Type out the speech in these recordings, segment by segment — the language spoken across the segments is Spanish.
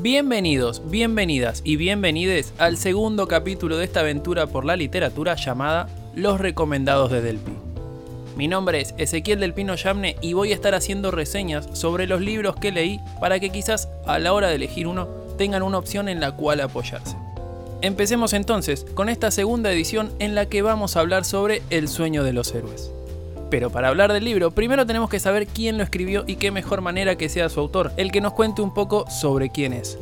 Bienvenidos, bienvenidas y bienvenides al segundo capítulo de esta aventura por la literatura llamada Los Recomendados de Delpi. Mi nombre es Ezequiel del Pino Yamne y voy a estar haciendo reseñas sobre los libros que leí para que quizás a la hora de elegir uno tengan una opción en la cual apoyarse. Empecemos entonces con esta segunda edición en la que vamos a hablar sobre El sueño de los héroes. Pero para hablar del libro, primero tenemos que saber quién lo escribió y qué mejor manera que sea su autor, el que nos cuente un poco sobre quién es.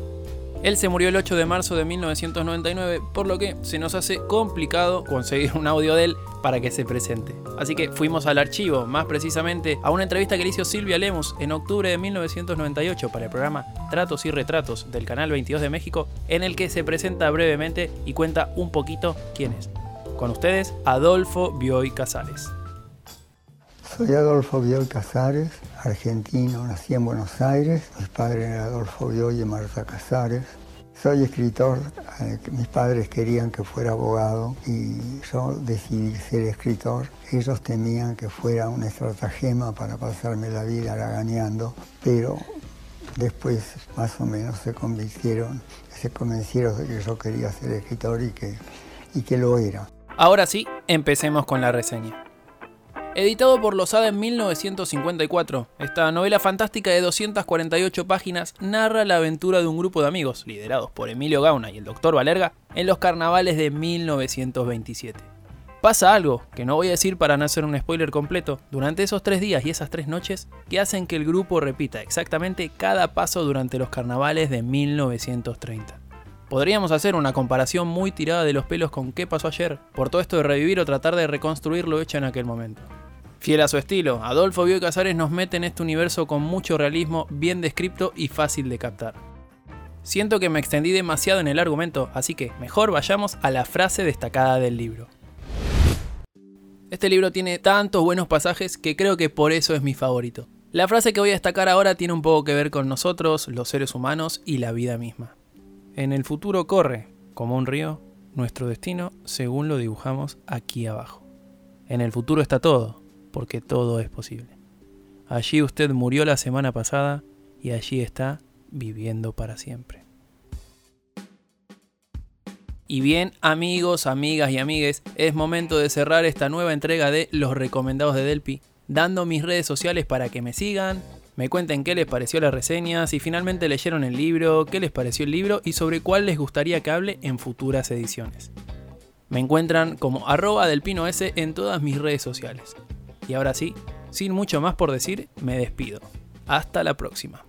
Él se murió el 8 de marzo de 1999, por lo que se nos hace complicado conseguir un audio de él para que se presente. Así que fuimos al archivo, más precisamente a una entrevista que le hizo Silvia Lemus en octubre de 1998 para el programa Tratos y Retratos del Canal 22 de México, en el que se presenta brevemente y cuenta un poquito quién es. Con ustedes, Adolfo Bioy Casares. Soy Adolfo Bioy Casares, argentino, nací en Buenos Aires. Mis padres eran Adolfo Bioy y Marta Casares. Soy escritor, eh, mis padres querían que fuera abogado y yo decidí ser escritor. Ellos temían que fuera una estratagema para pasarme la vida raganeando, pero después más o menos se convencieron, se convencieron de que yo quería ser escritor y que, y que lo era. Ahora sí, empecemos con la reseña. Editado por Losada en 1954, esta novela fantástica de 248 páginas narra la aventura de un grupo de amigos, liderados por Emilio Gauna y el Dr. Valerga, en los carnavales de 1927. Pasa algo, que no voy a decir para no hacer un spoiler completo, durante esos tres días y esas tres noches, que hacen que el grupo repita exactamente cada paso durante los carnavales de 1930. Podríamos hacer una comparación muy tirada de los pelos con qué pasó ayer, por todo esto de revivir o tratar de reconstruir lo hecho en aquel momento. Fiel a su estilo, Adolfo Bioy Casares nos mete en este universo con mucho realismo, bien descripto y fácil de captar. Siento que me extendí demasiado en el argumento, así que mejor vayamos a la frase destacada del libro. Este libro tiene tantos buenos pasajes que creo que por eso es mi favorito. La frase que voy a destacar ahora tiene un poco que ver con nosotros, los seres humanos y la vida misma. En el futuro corre, como un río, nuestro destino según lo dibujamos aquí abajo. En el futuro está todo, porque todo es posible. Allí usted murió la semana pasada y allí está viviendo para siempre. Y bien, amigos, amigas y amigues, es momento de cerrar esta nueva entrega de Los Recomendados de Delpi, dando mis redes sociales para que me sigan, me cuenten qué les pareció la reseña, si finalmente leyeron el libro, qué les pareció el libro y sobre cuál les gustaría que hable en futuras ediciones. Me encuentran como arroba delpino S en todas mis redes sociales. Y ahora sí, sin mucho más por decir, me despido. Hasta la próxima.